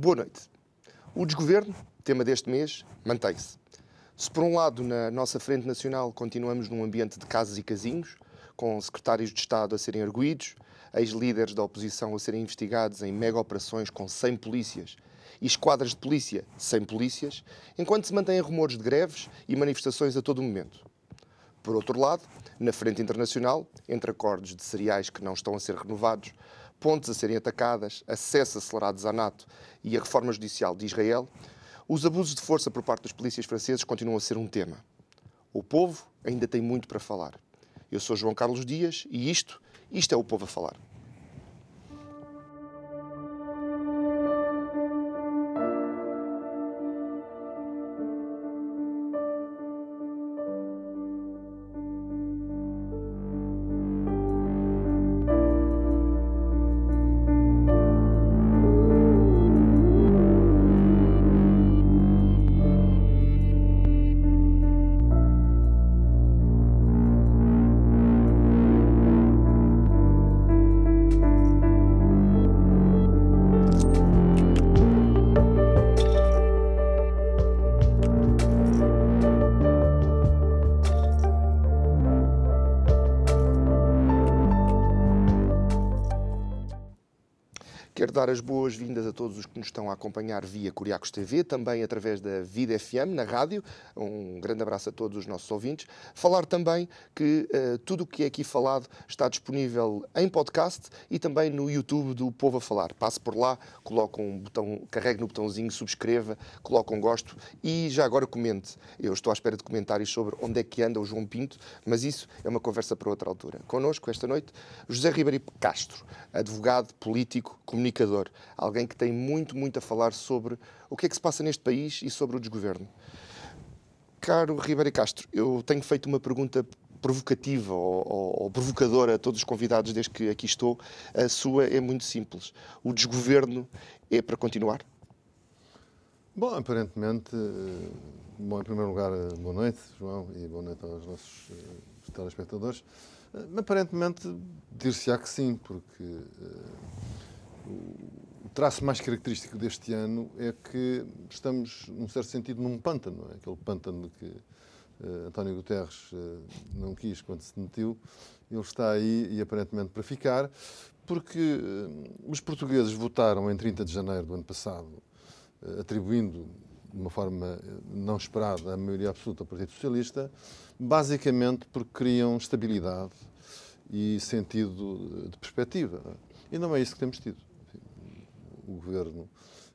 Boa noite. O desgoverno, tema deste mês, mantém-se. Se por um lado na nossa Frente Nacional continuamos num ambiente de casas e casinhos, com secretários de Estado a serem arguídos, ex-líderes da oposição a serem investigados em mega operações com 100 polícias e esquadras de polícia sem polícias, enquanto se mantêm rumores de greves e manifestações a todo momento. Por outro lado, na frente internacional, entre acordos de cereais que não estão a ser renovados, pontes a serem atacadas, acesso acelerado à NATO e a reforma judicial de Israel, os abusos de força por parte dos polícias franceses continuam a ser um tema. O povo ainda tem muito para falar. Eu sou João Carlos Dias e isto, isto é o povo a falar. Dar as boas-vindas a todos os que nos estão a acompanhar via Curiacos TV, também através da Vida FM, na rádio. Um grande abraço a todos os nossos ouvintes. Falar também que uh, tudo o que é aqui falado está disponível em podcast e também no YouTube do Povo a Falar. Passe por lá, coloque um botão, carregue no botãozinho, subscreva, coloque um gosto e já agora comente. Eu estou à espera de comentários sobre onde é que anda o João Pinto, mas isso é uma conversa para outra altura. Connosco esta noite, José Ribeiro Castro, advogado, político, comunicador alguém que tem muito, muito a falar sobre o que é que se passa neste país e sobre o desgoverno. Caro Ribeiro Castro, eu tenho feito uma pergunta provocativa ou, ou, ou, provocadora a todos os convidados desde que aqui estou. A sua é muito simples. O desgoverno é para continuar? Bom, aparentemente, eh, bom, em primeiro lugar, eh, boa noite, João, e boa noite aos nossos eh, telespectadores. Aparentemente, dir-se-á que sim, porque o traço mais característico deste ano é que estamos, num certo sentido, num pântano. É? Aquele pântano que uh, António Guterres uh, não quis quando se demitiu. Ele está aí e aparentemente para ficar, porque uh, os portugueses votaram em 30 de janeiro do ano passado, atribuindo de uma forma não esperada a maioria absoluta ao Partido Socialista, basicamente porque queriam estabilidade e sentido de perspectiva. E não é isso que temos tido o governo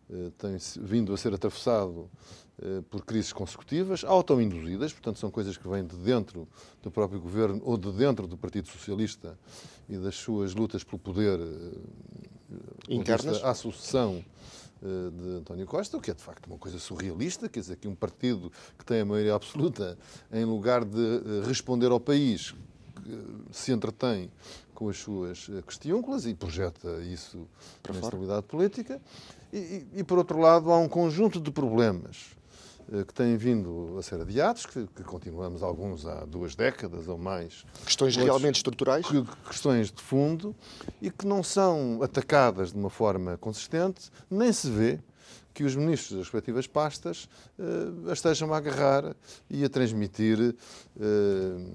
eh, tem vindo a ser atravessado eh, por crises consecutivas, autoinduzidas, portanto, são coisas que vêm de dentro do próprio governo ou de dentro do Partido Socialista e das suas lutas pelo poder eh, internas? à sucessão de António Costa, o que é de facto uma coisa surrealista, quer dizer, que um partido que tem a maioria absoluta, em lugar de responder ao país, se entretém com as suas eh, questiúnculas e projeta isso Para na estabilidade política. E, e, e, por outro lado, há um conjunto de problemas eh, que têm vindo a ser adiados, que, que, continuamos alguns há duas décadas ou mais. Questões outros, realmente estruturais? Que, questões de fundo e que não são atacadas de uma forma consistente, nem se vê que os ministros das respectivas pastas uh, estejam a agarrar e a transmitir uh,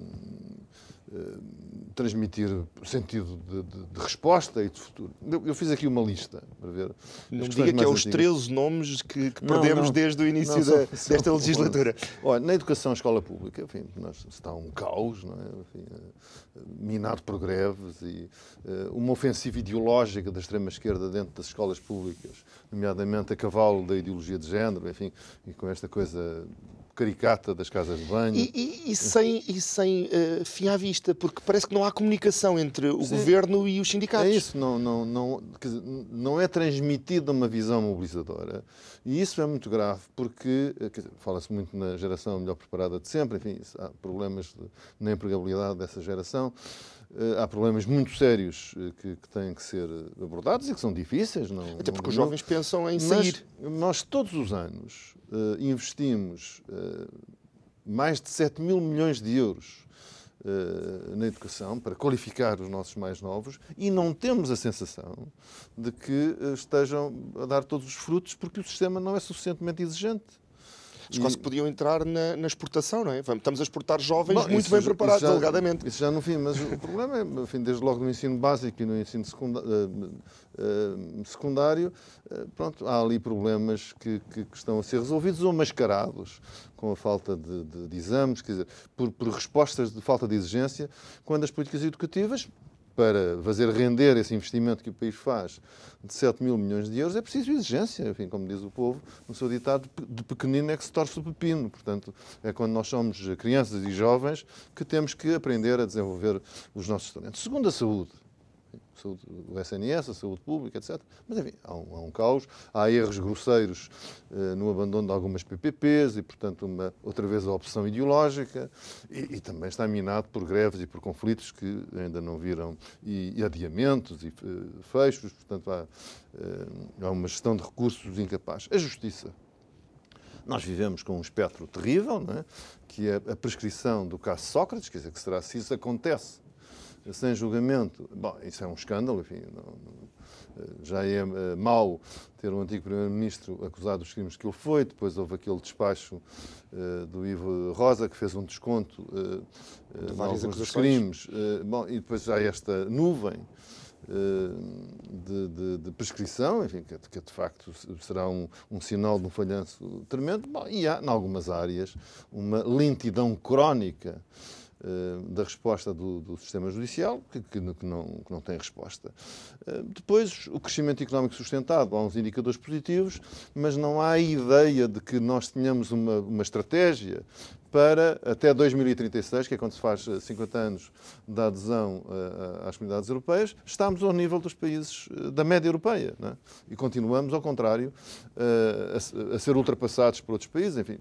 transmitir sentido de, de, de, resposta e de futuro. Eu, eu, fiz aqui uma lista para ver. Não diga que é os 13 nomes que, que não, perdemos não, desde o início não, da, são, desta legislatura. Olha, na educação, escola pública, enfim, nós, está um caos, não é? enfim, eh, minado por greves e uh, uma ofensiva ideológica da extrema-esquerda dentro das escolas públicas, nomeadamente a cavalo da ideologia de género, enfim, e com esta coisa caricata das casas de banho. E, e, e sem, e sem uh, fim à vista, porque parece que não há comunicação entre o Sim. governo e os sindicatos. É isso, não, não, não, dizer, não é transmitida uma visão mobilizadora. E isso é muito grave, porque fala-se muito na geração melhor preparada de sempre, enfim, há problemas de, na empregabilidade dessa geração. Uh, há problemas muito sérios uh, que, que, têm que ser abordados e que são difíceis. Não, Até porque não, os jovens pensam em sair. nós todos os anos uh, investimos mais de 7 mil milhões de euros na educação para qualificar os nossos mais novos e não temos a sensação de que estejam a dar todos os frutos porque o sistema não é suficientemente exigente. Eles quase podiam entrar na, na, exportação, não é? Estamos a exportar jovens Bom, muito bem preparados, já, alegadamente. Isso já no fim, mas o problema é, enfim, desde logo no ensino básico e no ensino eh, eh, secundário, uh, pronto, há ali problemas que, que, que, estão a ser resolvidos ou mascarados com a falta de, de, de exames, quer dizer, por, por respostas de falta de exigência, quando as políticas educativas para fazer render esse investimento que o país faz de 7 mil milhões de euros, é preciso exigência. Enfim, como diz o povo, no seu ditado, de pequenino é que se torce o pepino. Portanto, é quando nós somos crianças e jovens que temos que aprender a desenvolver os nossos talentos. Segundo a saúde, saúde, o SNS, a saúde pública, etc. Mas, enfim, há um, há um caos, há erros grosseiros eh, no abandono de algumas PPPs e, portanto, uma, outra vez a opção ideológica e, e, também está minado por greves e por conflitos que ainda não viram e, e adiamentos e uh, fechos, portanto, há, uh, há uma gestão de recursos incapaz. A justiça. Nós vivemos com um espectro terrível, é? que é a prescrição do caso Sócrates, quer dizer, que será se isso acontece sem julgamento. Bom, isso é um escândalo, enfim, não, já é uh, mau ter um antigo Primeiro-Ministro acusado dos crimes que ele foi, depois houve aquele despacho uh, do Ivo Rosa que fez um desconto uh, de vários dos crimes, bom, e depois já esta nuvem de, de, de, prescrição, enfim, que, que, de facto será um, um sinal de um falhanço tremendo, bom, e há, em algumas áreas, uma lentidão crónica eh, da resposta do, do, sistema judicial, que, que, que, não, que não tem resposta. Eh, depois, o crescimento económico sustentado, há uns indicadores positivos, mas não há ideia de que nós tenhamos uma, uma estratégia para até 2036, que é quando se faz 50 eh, anos da adesão às comunidades europeias, estamos ao nível dos países da média europeia. É? E continuamos, ao contrário, a, a ser ultrapassados por outros países. Enfim,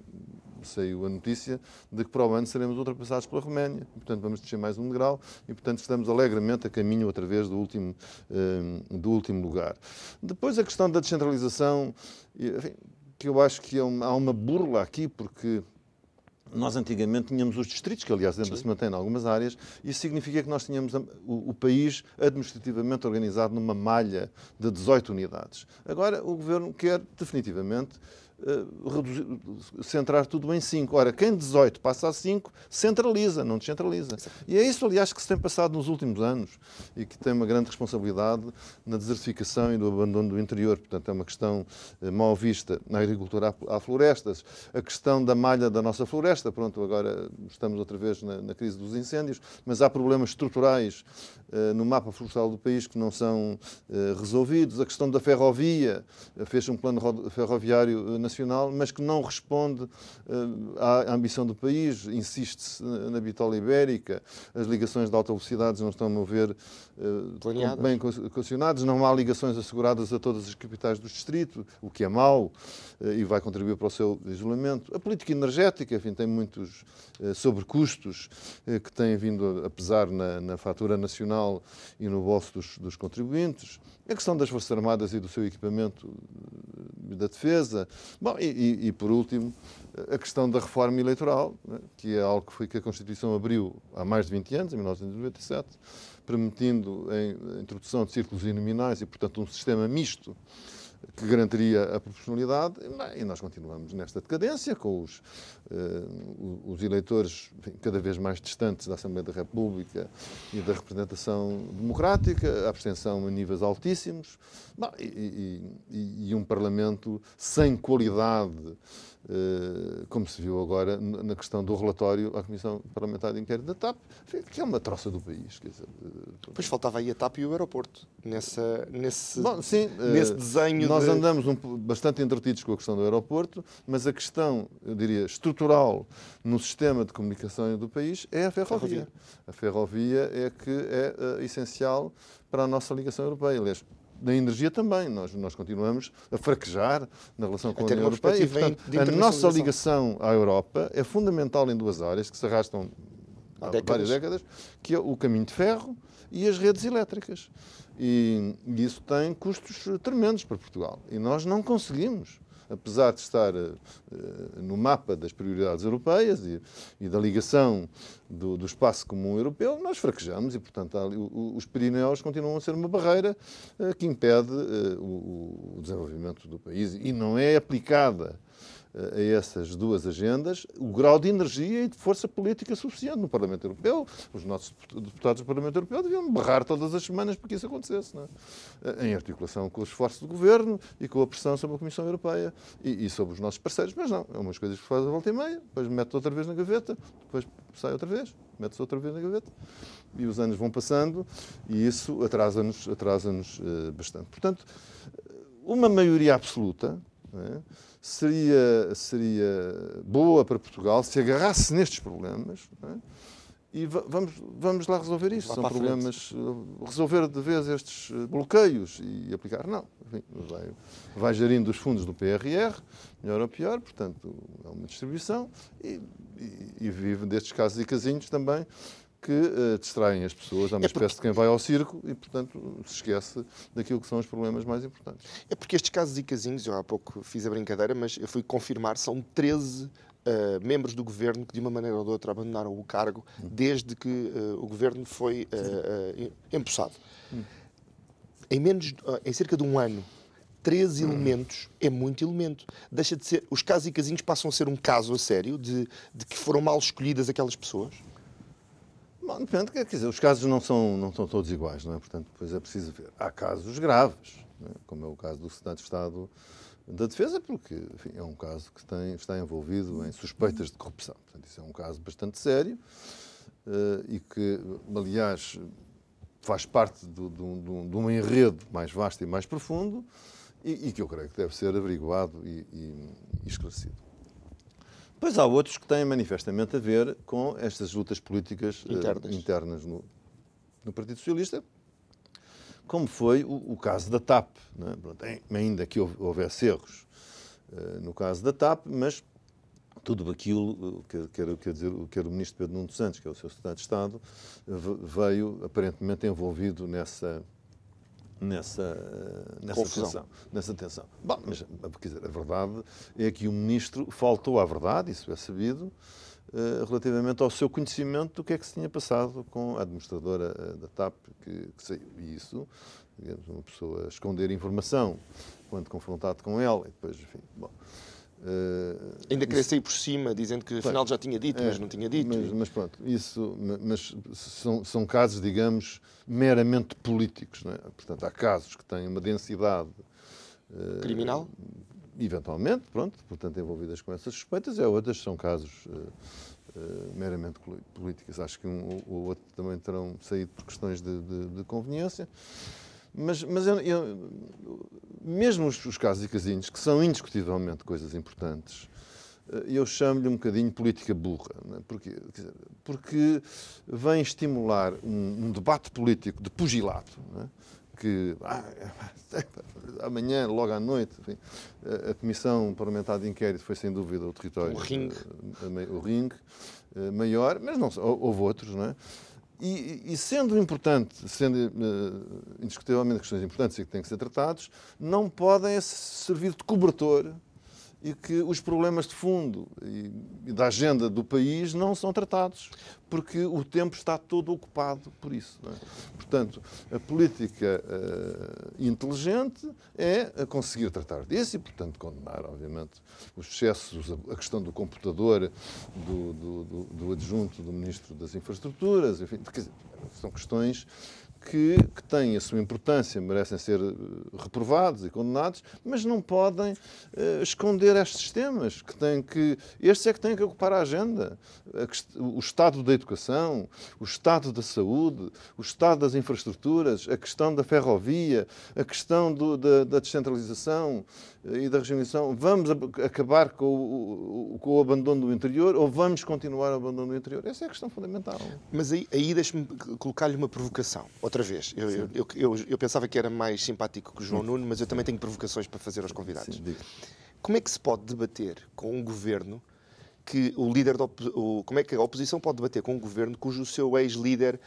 saiu a notícia de que para o ano seremos ultrapassados pela Roménia. Portanto, vamos descer mais um degrau e, portanto, estamos alegremente a caminho outra vez do último, um, do último lugar. Depois, a questão da descentralização, enfim, que eu acho que é há uma burla aqui, porque nós antigamente tínhamos os distritos, que aliás ainda Sim. se mantém em algumas áreas, isso significa que nós tínhamos o, o, país administrativamente organizado numa malha de 18 unidades. Agora o governo quer definitivamente reduzir, centrar tudo em 5. Ora, quem 18 passa a 5, centraliza, não descentraliza. E é isso, aliás, que se tem passado nos últimos anos e que tem uma grande responsabilidade na desertificação e do abandono do interior. Portanto, é uma questão eh, mal vista. Na agricultura há florestas, a questão da malha da nossa floresta. Pronto, agora estamos outra vez na, na crise dos incêndios, mas há problemas estruturais uh, no mapa florestal do país que não são uh, resolvidos. A questão da ferrovia, fez um plano ferroviário nacional, mas que não responde uh, à ambição do país. Insiste-se na bitola ibérica, as ligações de alta velocidade não estão a mover uh, bem condicionadas, não há ligações asseguradas a todas as capitais do distrito, o que é mau uh, e vai contribuir para o seu isolamento. A política energética, enfim, tem muitos sobrecustos que têm vindo a pesar na, na fatura nacional e no bolso dos, dos contribuintes. A questão das Forças Armadas e do seu equipamento da defesa. Bom, e, e, por último, a questão da reforma eleitoral, né, que é algo que foi que a Constituição abriu há mais de 20 anos, em 1997, permitindo a introdução de círculos uninominais e, portanto, um sistema misto que garantiria a proporcionalidade, e nós continuamos nesta decadência, com os, os eleitores cada vez mais distantes da Assembleia da República e da representação democrática, a abstenção a níveis altíssimos, e, e, e um Parlamento sem qualidade eh, como se viu agora na questão do relatório à Comissão Parlamentar de Inquérito da TAP, que é uma troça do país. Quer dizer, eh, faltava aí a TAP e o aeroporto, nessa, nesse, Bom, sim, nesse desenho. Nós de... andamos um, bastante entretidos com a questão do aeroporto, mas a questão, eu diria, estrutural estrutural no sistema de comunicação do país é a ferrovia. A ferrovia é que é uh, essencial para a nossa ligação europeia. Aliás, na energia também. Nós, nós continuamos a fraquejar na relação com a, a União Europeia. E, portanto, a nossa ligação à Europa é fundamental em duas áreas que se arrastam há décadas. várias décadas, que é o caminho de ferro e as redes elétricas. E, e isso tem custos tremendos para Portugal. E nós não conseguimos apesar de estar uh, no mapa das prioridades europeias e, da ligação do, espaço comum europeu, nós fraquejamos e, portanto, os Pirineus continuam a ser uma barreira uh, que impede o, desenvolvimento do país e não é aplicada a essas duas agendas o grau de energia e de força política suficiente no Parlamento Europeu. Os nossos deputados do Parlamento Europeu deviam berrar todas as semanas para que isso acontecesse, é? em articulação com os esforços do Governo e com a pressão sobre a Comissão Europeia e, e sobre os nossos parceiros. Mas não, é umas coisas que faz a volta e meia, depois mete outra vez na gaveta, depois sai outra vez, mete-se outra vez na gaveta e os anos vão passando e isso atrasa-nos atrasa uh, bastante. Portanto, uma maioria absoluta é? seria, seria boa para Portugal se agarrasse nestes problemas é? e vamos, vamos lá resolver isso. Lá São problemas. Resolver de vez estes bloqueios e aplicar. Não. Enfim, vai, vai gerindo os fundos do PRR, melhor ou pior, portanto, é uma distribuição e, e, e vive destes casos e casinhos também que uh, distraem as pessoas. Há uma é porque... espécie de quem vai ao circo e, portanto, se esquece daquilo que são os problemas mais importantes. É porque estes casos e casinhos, eu há pouco fiz a brincadeira, mas eu fui confirmar, são 13 uh, eh, membros do governo que, de uma maneira ou de outra, abandonaram o cargo hum. desde que uh, o governo foi empossado. Hum. Em, menos, em cerca de um ano, 13 hum. elementos é muito elemento. Deixa de ser. Os casos e casinhos passam a ser um caso a sério de, de que foram mal escolhidas aquelas pessoas? Bom, depende, quer dizer, os casos não são, não são todos iguais, não é? Portanto, depois é preciso ver. Há casos graves, é? como é o caso do Secretário de Estado da Defesa, porque enfim, é um caso que tem, está envolvido em suspeitas de corrupção. Portanto, isso é um caso bastante sério uh, e que, aliás, faz parte do, do, do, de um enredo mais vasto e mais profundo e, e, que eu creio que deve ser averiguado e, e, e esclarecido. Pois há outros que têm manifestamente a ver com estas lutas políticas eh, internas, uh, internas no, no, Partido Socialista, como foi o, o caso da TAP. É? Ainda que houvesse erros uh, no caso da TAP, mas tudo aquilo que, que, que, dizer, que era o ministro Pedro Nuno Santos, que é o seu secretário de Estado, veio aparentemente envolvido nessa, nessa, nessa tensão. Nessa tensão. Bom, mas quer dizer, a verdade é que o ministro faltou à verdade, isso é sabido, uh, relativamente ao seu conhecimento do que é que se tinha passado com a administradora uh, da TAP que, que saiu. E isso, digamos, uma pessoa esconder informação quando confrontado com ela, e depois, enfim, bom. Uh, Ainda queria sair por cima, dizendo que afinal já tinha dito, é, mas não tinha dito. Mas, mas, pronto, isso mas são, são casos, digamos, meramente políticos. Não é? Portanto, há casos que têm uma densidade uh, criminal? Eventualmente, pronto, portanto, envolvidas com essas suspeitas, e outras são casos uh, meramente políticos. Acho que um ou outro também terão saído por questões de, de, de conveniência. Mas, mas eu, eu, mesmo os, os, casos e casinhos, que são indiscutivelmente coisas importantes, eh, eu chamo-lhe um bocadinho política burra. É? Porque, dizer, porque vem estimular um, um, debate político de pugilato. É? Que ah, amanhã, logo à noite, enfim, a, a, Comissão Parlamentar de Inquérito foi sem dúvida o território. O ringue. Uh, o ringue uh, maior, mas não houve outros, não é? E, e, sendo importante, sendo uh, indiscutivelmente questões importantes e que têm que ser tratados, não podem servir de cobertor e que os problemas de fundo e da agenda do país não são tratados, porque o tempo está todo ocupado por isso. É? Portanto, a política uh, inteligente é conseguir tratar disso e, portanto, condenar, obviamente, os excessos, a questão do computador, do, do, do, do adjunto do Ministro das Infraestruturas, enfim, dizer, são questões que, que têm a sua importância, merecem ser eh, reprovados e condenados, mas não podem uh, esconder estes temas, que têm que. Estes é que têm que ocupar a agenda. o estado da educação, o estado da saúde, o estado das infraestruturas, a questão da ferrovia, a questão do, da, da, descentralização eh, e da regionalização. Vamos acabar com o, com o abandono do interior ou vamos continuar o abandono do interior? Essa é a questão fundamental. Mas aí, aí deixe-me colocar-lhe uma provocação. Outra vez. Eu, eu, eu, eu, pensava que era mais simpático que o João Nuno, mas eu também tenho provocações para fazer aos convidados. Sim, como é que se pode debater com um governo que o líder da o, como é que a oposição pode debater com um governo cujo seu ex-líder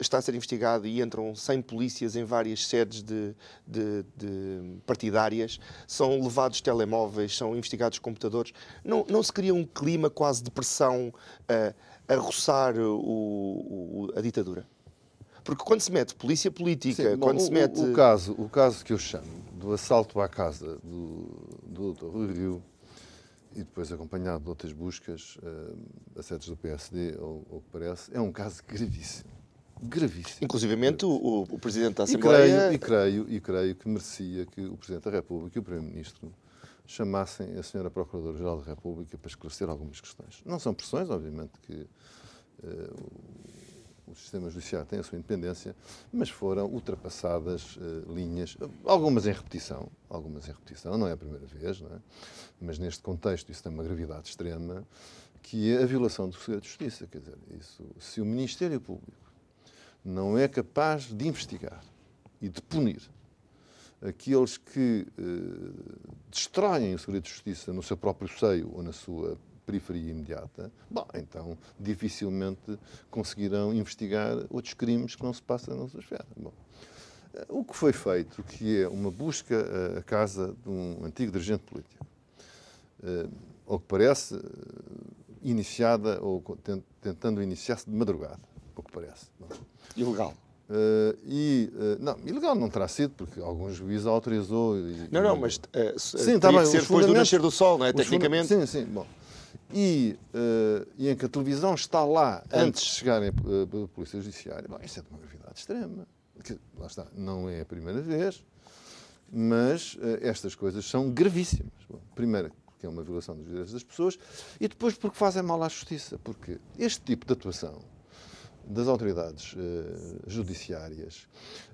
está a ser investigado e entram 100 polícias em várias sedes de, de, de, partidárias, são levados telemóveis, são investigados computadores. Não, não se cria um clima quase de pressão uh, a roçar o, o, a ditadura? Porque quando se mete polícia política, Sim, bom, quando o, se mete. O, caso, o caso que eu chamo do assalto à casa do, do Dr. Rui Rio e depois acompanhado de outras buscas uh, a sedes do PSD, ou o que parece, é um caso gravíssimo. Gravíssimo. Inclusivamente o, o, Presidente da Assembleia. E creio, e, creio, e creio que merecia que o Presidente da República e o Primeiro-Ministro chamassem a Senhora Procuradora-Geral da República para esclarecer algumas questões. Não são pressões, obviamente, que uh, o sistema judiciário tem a sua independência, mas foram ultrapassadas uh, linhas, algumas em repetição, algumas em repetição, não é a primeira vez, é? mas neste contexto isso tem uma gravidade extrema, que é a violação do segredo de justiça. Quer dizer, isso, se o Ministério Público não é capaz de investigar e de punir aqueles que uh, destroem o segredo de justiça no seu próprio seio ou na sua periferia imediata, bom, então dificilmente conseguirão investigar outros crimes que não se passam na sua esfera. Bom, o que foi feito, que é uma busca à casa de um antigo dirigente político, ao eh, que parece, eh, iniciada ou tentando iniciar-se de madrugada, ao que parece. Bom. Ilegal. Uh, e, uh, não, ilegal não terá sido, porque algum juiz autorizou. E, não, não, mas uh, sim, tá bem, ser depois do nascer do sol, não é? Tecnicamente. Sim, sim. Bom, e, uh, e em que a televisão está lá antes, antes de chegarem a, a Polícia Judiciária, bom, isso é de uma gravidade extrema. Que, lá está, não é a primeira vez, mas uh, estas coisas são gravíssimas. Bom, primeiro, porque é uma violação dos direitos das pessoas, e depois porque fazem mal à justiça, porque este tipo de atuação das autoridades uh, judiciárias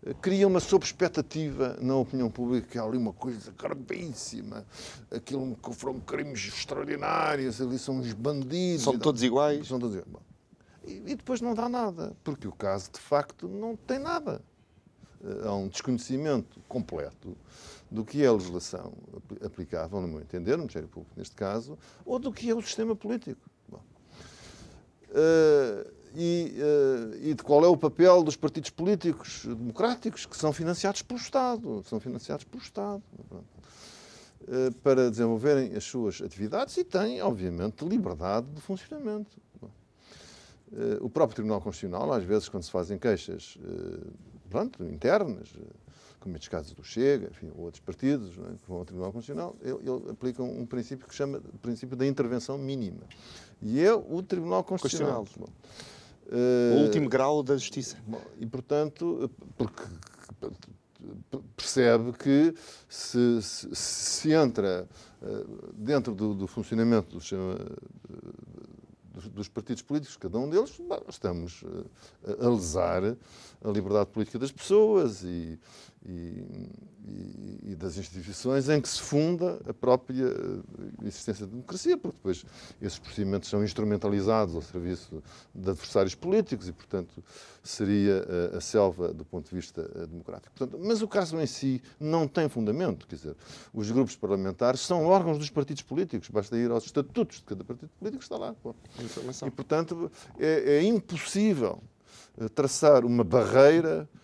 uh, cria uma sob-expectativa na opinião pública que há ali uma coisa gravíssima, aquilo que foram crimes extraordinários, ali são uns bandidos. São todos iguais? São todos iguais. E, e, depois não dá nada, porque o caso de facto não tem nada. Uh, há um desconhecimento completo do que é a legislação aplicável, no meu entender, no Ministério Público neste caso, ou do que é o sistema político. Bom, uh, e, uh, e, de qual é o papel dos partidos políticos democráticos que são financiados pelo Estado, são financiados pelo Estado uh, para desenvolverem as suas atividades e têm, obviamente, liberdade de funcionamento. Uh, o próprio Tribunal Constitucional, às vezes, quando se fazem queixas pronto, internas, como estes casos do Chega, enfim, ou outros partidos é, que vão ao Tribunal Constitucional, ele, ele aplica um princípio que chama o princípio da intervenção mínima. E é o Tribunal Constitucional. Constitucional o último grau da justiça. E, portanto, porque percebe que se, se, se entra eh, dentro do, do, funcionamento do sistema dos, dos, partidos políticos, cada um deles, estamos eh, a lesar a liberdade política das pessoas e, e, e, das instituições em que se funda a própria eh, existência da democracia, porque depois esses procedimentos são instrumentalizados ao serviço de adversários políticos e, portanto, seria a, a selva do ponto de vista eh, democrático. Portanto, mas o caso em si não tem fundamento, quer dizer, os grupos parlamentares são órgãos dos partidos políticos, basta ir aos estatutos de cada partido político, está lá. E, portanto, é, é impossível eh, traçar uma barreira eh,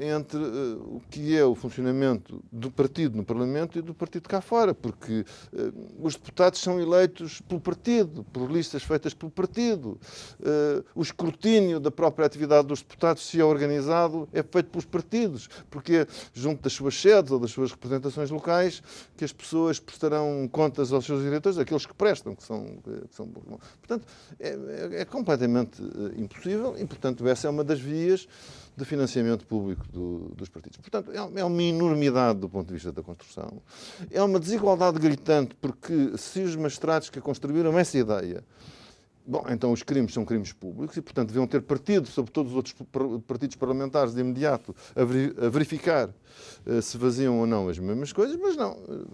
entre eh, o que é o funcionamento do partido no Parlamento e do partido cá fora, porque eh, os deputados são eleitos pelo partido, por listas feitas pelo partido. O escrutínio da própria atividade dos deputados, se é organizado, é feito pelos partidos, porque é junto das suas sedes ou das suas representações locais que as pessoas prestarão contas aos seus diretores, aqueles que prestam, que são. Que são portanto, é, é, é completamente impossível e, portanto, essa é uma das vias de financiamento público do, dos partidos. Portanto, é, é uma enormidade do ponto de vista da construção. É uma desigualdade gritante, porque se os magistrados que construíram essa ideia Bom, então os crimes são crimes públicos e, portanto, deviam ter partido sobre todos os outros partidos parlamentares de imediato a verificar uh, se faziam ou não as mesmas coisas, mas não. Uh,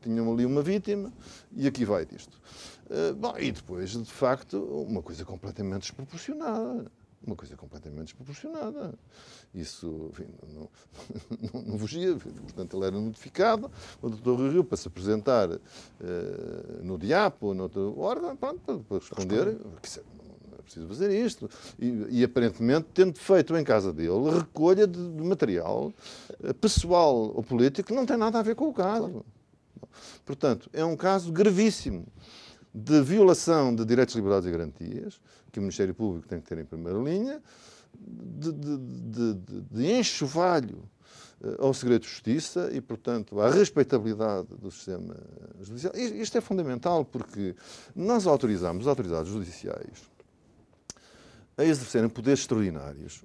tinham ali uma vítima e aqui vai disto. Uh, bom, e depois, de facto, uma coisa completamente desproporcionada uma coisa completamente desproporcionada. Isso, enfim, não, não, não fugia. Portanto, ele era notificado, o doutor Rui Rio, para se apresentar uh, no DIAP ou noutro órgão, pronto, para, responder. Não é preciso fazer isto. E, e, aparentemente, tendo feito em casa dele recolha de, de material uh, pessoal ou político que não tem nada a ver com o caso. Claro. Portanto, é um caso gravíssimo de violação de direitos, liberdades e garantias, que o Ministério Público tem que ter em primeira linha, de, de, de, de enxovalho eh, ao segredo de justiça e, portanto, à respeitabilidade do sistema judicial. Isto é fundamental porque nós autorizamos as autoridades judiciais a exercerem poderes extraordinários,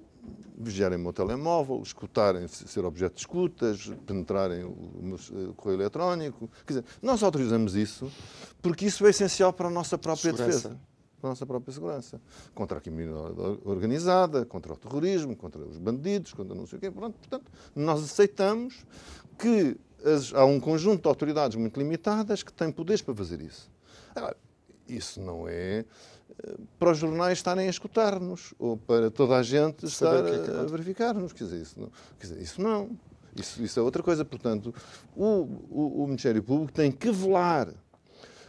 vigiarem o meu telemóvel, escutarem, ser objeto de escutas, penetrarem o, correio eletrónico. Quer dizer, nós autorizamos isso porque isso é essencial para a nossa própria Segurança. defesa para a nossa própria segurança. Contra a criminalidade organizada, contra o terrorismo, contra os bandidos, contra não sei o quê. Pronto, portanto, nós aceitamos que as, há um conjunto de autoridades muito limitadas que têm poderes para fazer isso. Agora, isso não é eh, para os jornais estarem a escutar-nos ou para toda a gente estar é que é a verificar-nos. Quer dizer, isso não. Dizer, isso, não. Isso, isso é outra coisa. Portanto, o, o, o Ministério Público tem que velar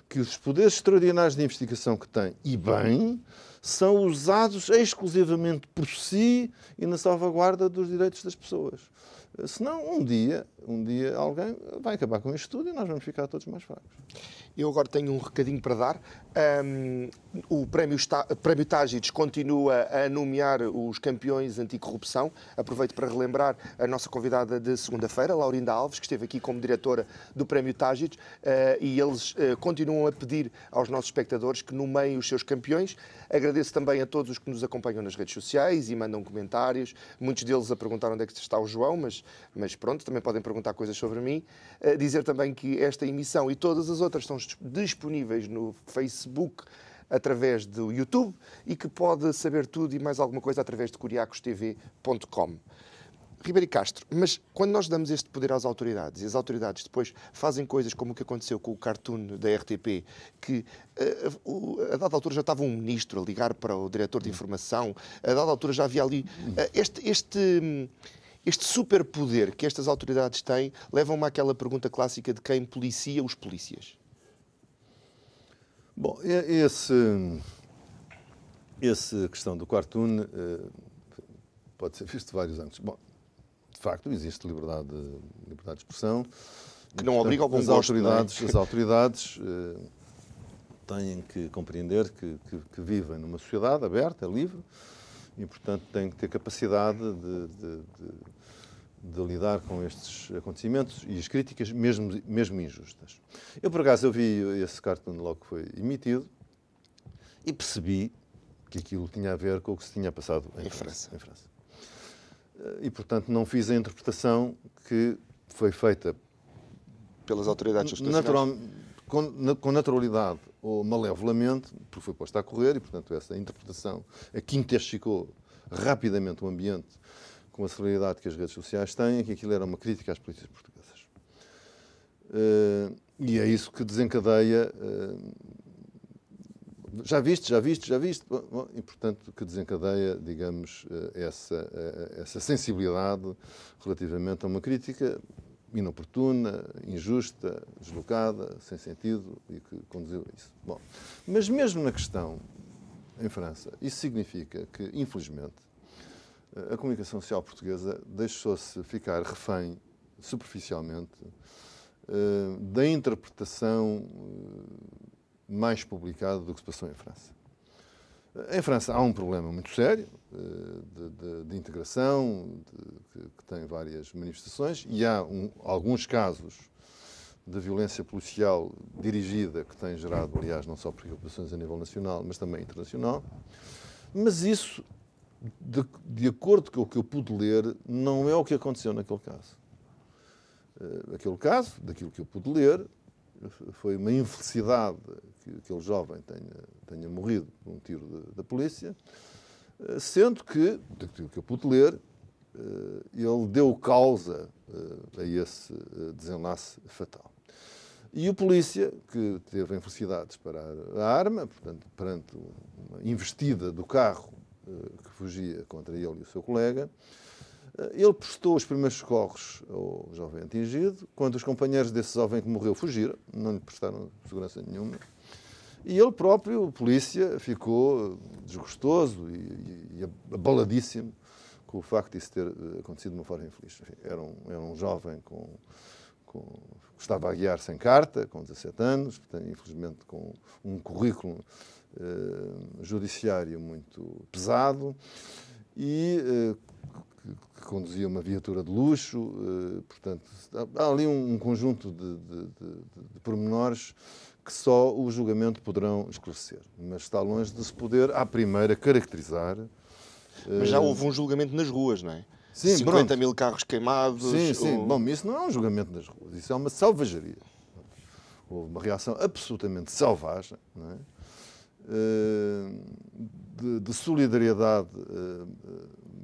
que os poderes extraordinários de investigação que tem, e bem, são usados exclusivamente por si e na salvaguarda dos direitos das pessoas. Senão, um dia, um dia alguém vai acabar com isto tudo e nós vamos ficar todos mais fracos. Eu agora tenho um recadinho para dar. Um, o Prémio, Prémio Tágides continua a nomear os campeões anticorrupção. Aproveito para relembrar a nossa convidada de segunda-feira, Laurinda Alves, que esteve aqui como diretora do Prémio Tágides, uh, e eles uh, continuam a pedir aos nossos espectadores que nomeiem os seus campeões. Agradeço também a todos os que nos acompanham nas redes sociais e mandam comentários. Muitos deles a perguntar onde é que está o João, mas, mas pronto, também podem perguntar coisas sobre mim. Uh, dizer também que esta emissão e todas as outras estão disponíveis no Facebook através do YouTube e que pode saber tudo e mais alguma coisa através de curiacostv.com. Ribeiro Castro, mas quando nós damos este poder às autoridades e as autoridades depois fazem coisas como o que aconteceu com o cartoon da RTP, que uh, a dada altura já estava um ministro a ligar para o diretor de informação, a dada altura já havia ali uh, este, este, este superpoder que estas autoridades têm, leva-me àquela pergunta clássica de quem policia os polícias. Bom, esse, essa questão do cartoon eh, pode ser visto de vários ângulos. Bom, de facto, existe liberdade, liberdade de expressão. Que não obriga ao bom as gosto, é? autoridades, é? As autoridades uh, têm que compreender que, que, que, vivem numa sociedade aberta, livre, e, portanto, têm que ter capacidade de, de, de de lidar com estes acontecimentos e as críticas, mesmo, mesmo injustas. Eu, por acaso, eu vi esse cartoon logo que foi emitido e percebi que aquilo tinha a ver com o que se tinha passado em, em França. França. Em França. Eh, e, portanto, não fiz a interpretação que foi feita pelas autoridades natural, com, com naturalidade ou malevolamente, porque foi posta a correr e, portanto, essa interpretação a quintesticou rapidamente o ambiente com a celeridade que as redes sociais têm, que aquilo era uma crítica às polícias portuguesas. Uh, e é isso que desencadeia. Uh, já viste, já viste, já viste. Bom, e, portanto, que desencadeia, digamos, uh, essa, essa sensibilidade relativamente a uma crítica inoportuna, injusta, deslocada, sem sentido e que conduziu a isso. Bom, mas mesmo na questão em França, isso significa que, infelizmente, a comunicação social portuguesa deixou-se ficar refém, superficialmente, eh, da interpretação eh, mais publicada do que se passou em França. Em França há um problema muito sério eh, de, de, de integração, de, que, que, tem várias manifestações, e há um, alguns casos de violência policial dirigida que tem gerado, aliás, não só preocupações a nível nacional, mas também internacional. Mas isso de, de, acordo com o que eu pude ler, não é o que aconteceu naquele caso. Uh, aquele caso, daquilo que eu pude ler, foi uma infelicidade que aquele jovem tenha, tenha morrido por um tiro de, da polícia, uh, sendo que, daquilo que eu pude ler, uh, ele deu causa a esse desenlace fatal. E o polícia, que teve a infelicidade de disparar a arma, portanto, perante uma investida do carro que fugia contra ele e o seu colega, eh, ele prestou os primeiros socorros ao jovem atingido, quando os companheiros desse jovem que morreu fugiram, não lhe prestaram segurança nenhuma. E ele próprio, o polícia, ficou desgostoso e, e abaladíssimo com o facto de isso ter eh, acontecido de uma forma infeliz. Enfim, era, um, era um jovem com, com, estava a guiar sem carta, com 17 anos, portanto, infelizmente com um currículo eh, judiciário muito pesado e eh, que, conduzia uma viatura de luxo. Eh, portanto, há ali um, um conjunto de, de, de, de pormenores que só o julgamento poderão esclarecer. Mas está longe de se poder, à primeira, caracterizar. Mas já houve um julgamento nas ruas, não é? Sim, 50 pronto. mil carros queimados. Sim, sim. Ou... Bom, isso não é um julgamento nas ruas, isso é uma selvageria. Houve uma reação absolutamente selvagem, não é? Eh, de, de solidariedade eh,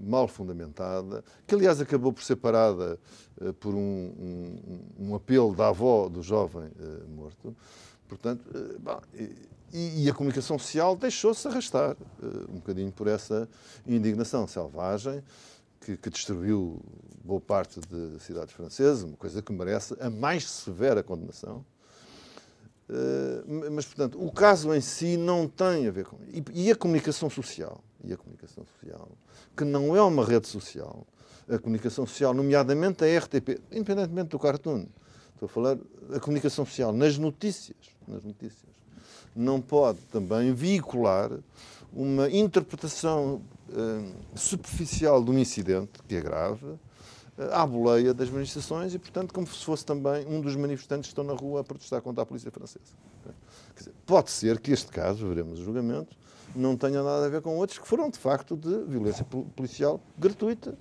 mal fundamentada, que aliás acabou por ser parada eh, por um, um, um, apelo da avó do jovem morto. Portanto, bom, e, e, a comunicação social deixou-se arrastar um bocadinho por essa indignação selvagem que, que destruiu boa parte de cidades francesas, uma coisa que merece a mais severa condenação. Uh, mas, portanto, o caso em si não tem a ver com. E, e, a comunicação social, e a comunicação social, que não é uma rede social, a comunicação social, nomeadamente a RTP, independentemente do cartoon, estou a falar a comunicação social nas notícias, nas notícias, não pode também veicular uma interpretação uh, superficial de um incidente, que é grave, à boleia das manifestações e, portanto, como se fosse também um dos manifestantes que estão na rua a protestar contra a polícia francesa. Dizer, pode ser que este caso, veremos o julgamento, não tenha nada a ver com outros que foram, de facto, de violência policial gratuita.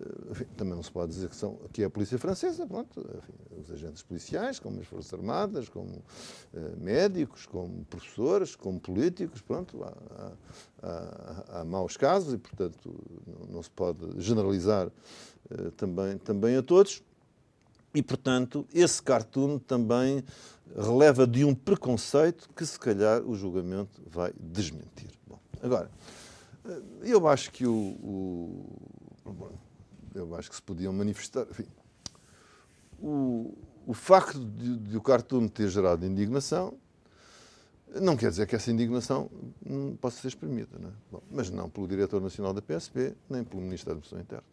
Eh, enfim, também não se pode dizer que, são, que é a polícia francesa, pronto, enfim, os agentes policiais, como as Forças Armadas, como uh, médicos, como professores, como políticos, pronto, há, há, há, maus casos e, portanto, não, não se pode generalizar uh, também, também a todos. E, portanto, esse cartoon também releva de um preconceito que, se calhar, o julgamento vai desmentir. Bom, agora, eu acho que o, o eu acho que se podiam manifestar. Enfim, o, o facto de, de, o cartoon ter gerado indignação não quer dizer que essa indignação não possa ser exprimida, não é? Bom, mas não pelo diretor nacional da PSP, nem pelo Ministro da Administração Interna.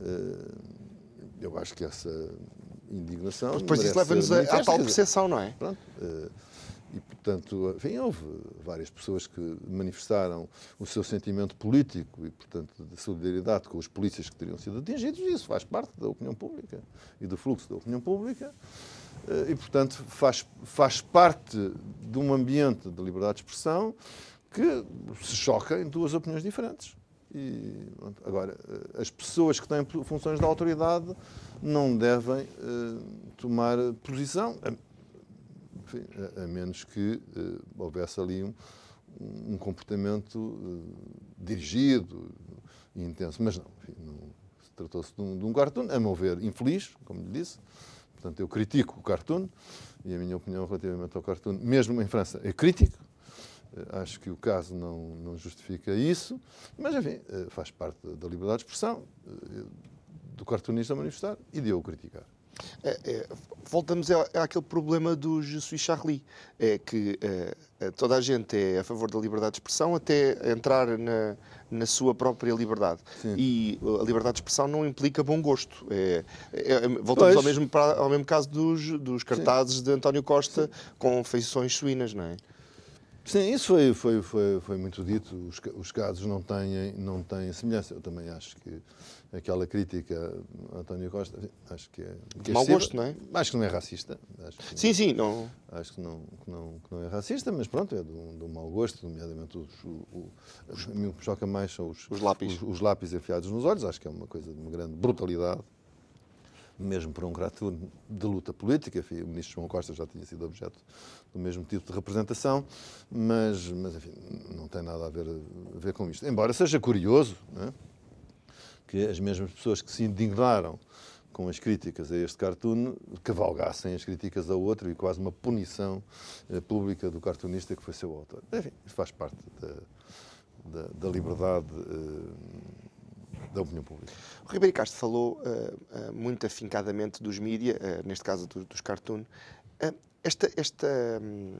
Eh, eu acho que essa indignação. Depois isso leva-nos à tal percepção, não é? Pronto. Eh, e, portanto, enfim, houve várias pessoas que manifestaram o seu sentimento político e, portanto, de solidariedade com os polícias que teriam sido atingidos, e isso faz parte da opinião pública e do fluxo da opinião pública. Eh, e, portanto, faz, faz parte de um ambiente de liberdade de expressão que se choca em duas opiniões diferentes. E, agora, eh, as pessoas que têm funções de autoridade não devem uh, tomar posição enfim, a, a, menos que uh, houvesse ali um, um comportamento uh, dirigido e intenso. Mas não, tratou-se de, um, de um cartoon, a meu ver, infeliz, como lhe disse. Portanto, eu critico o cartoon e a minha opinião relativamente ao cartoon, mesmo em França, é crítica. Uh, acho que o caso não, não justifica isso, mas, enfim, faz parte da liberdade de expressão do cartunista manifestar e de eu criticar. É, é, voltamos àquele problema do Je suis Charlie. É que é, toda a gente é a favor da liberdade de expressão até entrar na, na sua própria liberdade. Sim. E a liberdade de expressão não implica bom gosto. É, é, voltamos ao mesmo, ao mesmo caso dos, dos cartazes Sim. de António Costa com feições suínas, não é? Sim, isso foi, foi, foi, foi muito dito. Os, os casos não têm, não têm semelhança. Eu também acho que aquela crítica a António Costa, acho que é. Que mau gosto, não é? Acho que não é racista. Que, sim, sim. Não... Acho que não, que, não, que não é racista, mas pronto, é de um, de um mau gosto, nomeadamente os. O, o, os, a mim o que choca mais são os, os lápis. Os, os lápis enfiados nos olhos, acho que é uma coisa de uma grande brutalidade mesmo por um caráter de luta política. O ministro João Costa já tinha sido objeto do mesmo tipo de representação, mas, mas enfim, não tem nada a ver, a ver com isto. Embora seja curioso é? Que as mesmas pessoas que se indignaram com as críticas a este cartoon cavalgassem as críticas a outro e quase uma punição eh, pública do cartunista que foi seu autor. Enfim, faz parte da, da, da liberdade. Eh, da opinião pública. O Ribeiro Castro falou uh, uh, muito afincadamente dos mídias, uh, neste caso do, dos cartoon. esta, esta, um,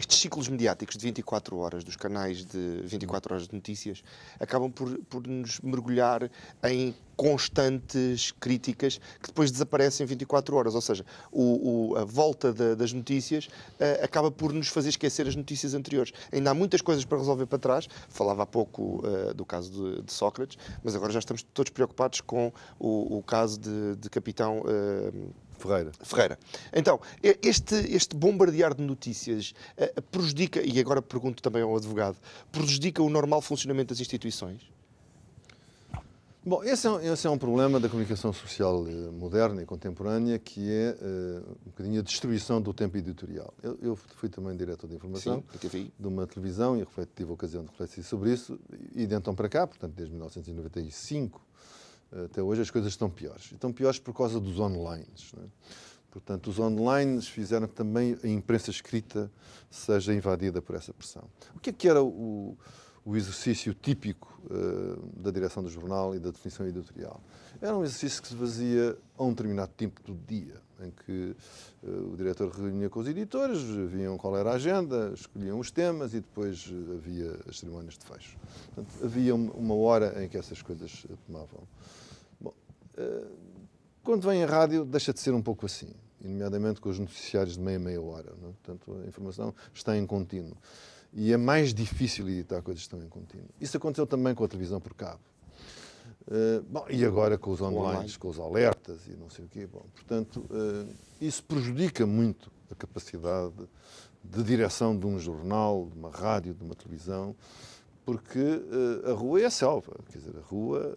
estes ciclos mediáticos de 24 horas, dos canais de 24 horas de notícias, acabam por, por nos mergulhar em constantes críticas que depois desaparecem em 24 horas. Ou seja, o, o, a volta das notícias uh, acaba por nos fazer esquecer as notícias anteriores. Ainda há muitas coisas para resolver para trás. Falava há pouco uh, do caso de, de, Sócrates, mas agora já estamos todos preocupados com o, o caso de, de Capitão. Uh, Ferreira. Ferreira. Então, este, este bombardear de notícias uh, prejudica, e agora pergunto também ao advogado, prejudica o normal funcionamento das instituições? Bom, esse é, um, esse é um problema da comunicação social eh, moderna e contemporânea, que é uh, um bocadinho a destruição do tempo editorial. Eu, eu fui também diretor de informação Sim, de uma televisão e tive a ocasião de refletir sobre isso, e de então para cá, portanto desde 1995 até hoje, as coisas estão piores. Estão piores por causa dos online. É? Portanto, os online fizeram que também a imprensa escrita seja invadida por essa pressão. O que é que era o o exercício típico uh, da direção do jornal e da definição editorial. Era um exercício que se fazia a um determinado tempo do dia, em que uh, o diretor reunia com os editores, viam qual era a agenda, escolhiam os temas e depois uh, havia as cerimónias de fecho. Portanto, havia uma hora em que essas coisas tomavam. Bom, quando vem a rádio, deixa de ser um pouco assim, nomeadamente com os noticiários de meia, meia hora. Não? É? Portanto, a informação está em contínuo e é mais difícil editar coisas que estão em contínuo. Isso aconteceu também com a televisão por cabo. Uh, bom, e agora com os online, online, com os alertas e não sei o quê. Bom, portanto, uh, isso prejudica muito a capacidade de direção de um jornal, de uma rádio, de uma televisão, porque uh, a rua é a selva. Quer dizer, a rua.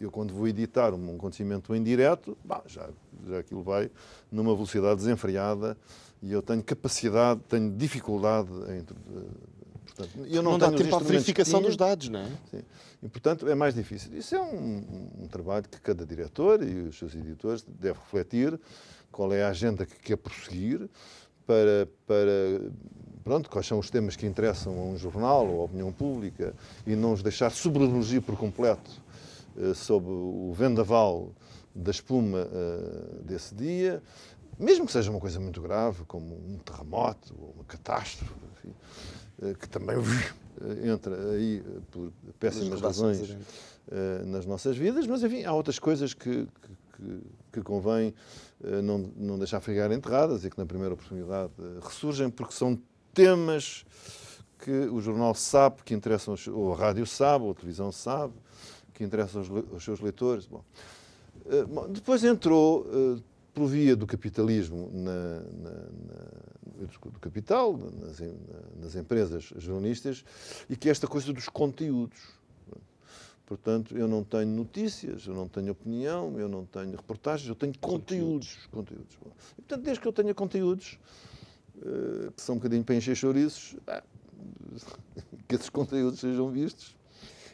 eu, quando vou editar um acontecimento em direto, bah, já, já aquilo vai numa velocidade desenfreada e eu tenho capacidade, tenho dificuldade em. Portanto, eu não, não dá tempo à verificação dos dados, não é? Sim. E, portanto, é mais difícil. Isso é um, um, trabalho que cada diretor e os seus editores devem refletir qual é a agenda que quer prosseguir para, para pronto, quais são os temas que interessam a um jornal ou à opinião pública e não os deixar sobrelogia por completo uh, sob o vendaval da espuma uh, desse dia, mesmo que seja uma coisa muito grave, como um terremoto ou uma catástrofe, enfim, eh, que também eh, entra aí eh, por péssimas razões nas nossas vidas, mas enfim, há outras coisas que, que, que convém não, não deixar ficar enterradas e que na primeira oportunidade ressurgem, porque são temas que o jornal sabe, que interessam, ou a rádio sabe, ou a televisão sabe, que interessam aos, seus leitores. Bom, depois entrou por via do capitalismo, na, na, na, do capital, nas, nas empresas jornalistas, e que é esta coisa dos conteúdos. Portanto, eu não tenho notícias, eu não tenho opinião, eu não tenho reportagens, eu tenho conteúdos. conteúdos. E, portanto, desde que eu tenha conteúdos, uh, que são um bocadinho para encher chouriços, que esses conteúdos sejam vistos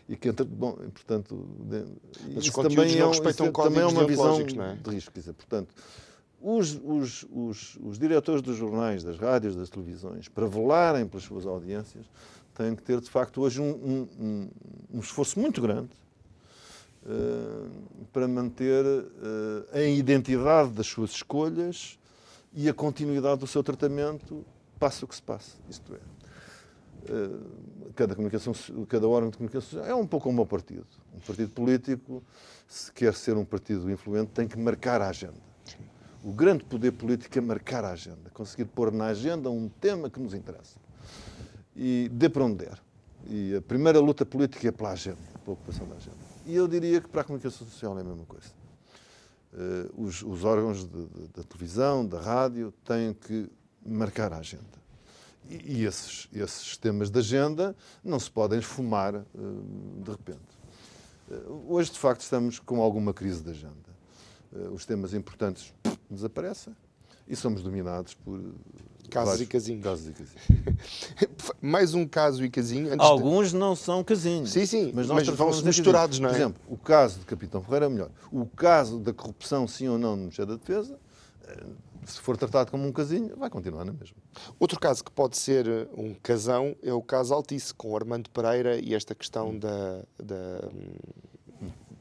e que bom, portanto, Mas isso também é, um, isso é também é uma visão é? de risco, dizer, portanto, os, os, os, os diretores dos jornais, das rádios, das televisões, para velarem pelas suas audiências, têm que ter, de facto, hoje um, um, um esforço muito grande uh, para manter uh, a identidade das suas escolhas e a continuidade do seu tratamento, passe o que se passe. Isto é, cada, comunicação, cada órgão de comunicação é um pouco como um partido. Um partido político, se quer ser um partido influente, tem que marcar a agenda. O grande poder político é marcar a agenda, conseguir pôr na agenda um tema que nos interessa. E dê para onde der. E a primeira luta política é pela agenda, pela ocupação da agenda. E eu diria que para a comunicação social é a mesma coisa. Uh, os, os, órgãos da televisão, da rádio, têm que marcar a agenda. E, esses, esses temas de agenda não se podem esfumar uh, de repente. Uh, hoje, de facto, estamos com alguma crise de agenda. os temas importantes desaparecem e somos dominados por Casos e casinhos. Casos e casinhos. Mais um caso e casinho. Alguns de... não são casinhos. Sim, sim, mas, mas vão-se misturados, não é? Por exemplo, o caso de Capitão Ferreira é melhor. O caso da corrupção, sim ou não, no Ministério da Defesa, eh, se for tratado como um casinho, vai continuar na mesma. Outro caso que pode ser eh, um casão é o caso Altice, com Armando Pereira e esta questão hum. da, da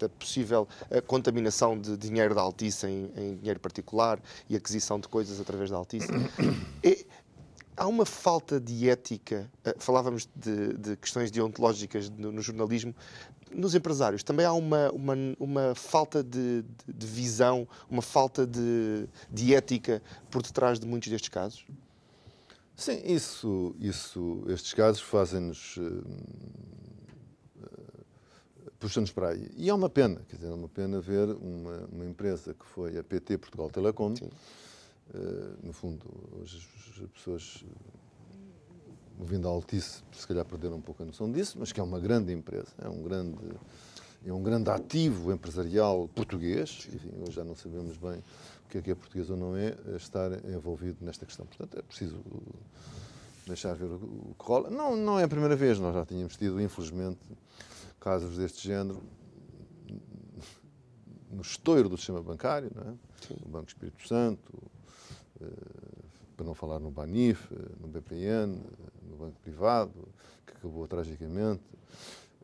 da possível eh, contaminação de dinheiro da Altice em, em, dinheiro particular e aquisição de coisas através da Altice. É, há uma falta de ética, eh, falávamos de, de questões deontológicas no, no, jornalismo, nos empresários também há uma, uma, uma falta de, de, visão, uma falta de, de ética por detrás de muitos destes casos? Sim, isso, isso estes casos fazem-nos uh, puxa-nos para aí. E é uma pena, quer dizer, é uma pena ver uma, uma empresa que foi a PT Portugal Telecom, uh, no fundo, hoje as pessoas ouvindo a Altice, se calhar perderam um pouco a noção disso, mas que é uma grande empresa, é um grande, é um grande ativo empresarial português, enfim, hoje já não sabemos bem o que é que é português ou não é, estar envolvido nesta questão. Portanto, é preciso deixar ver o que rola. Não, não é a primeira vez, nós já tínhamos tido, infelizmente, casos deste género no estouro do sistema bancário, é? no Banco Espírito Santo, eh, para não falar no Banif, eh, no BPN, no Banco Privado, que acabou tragicamente.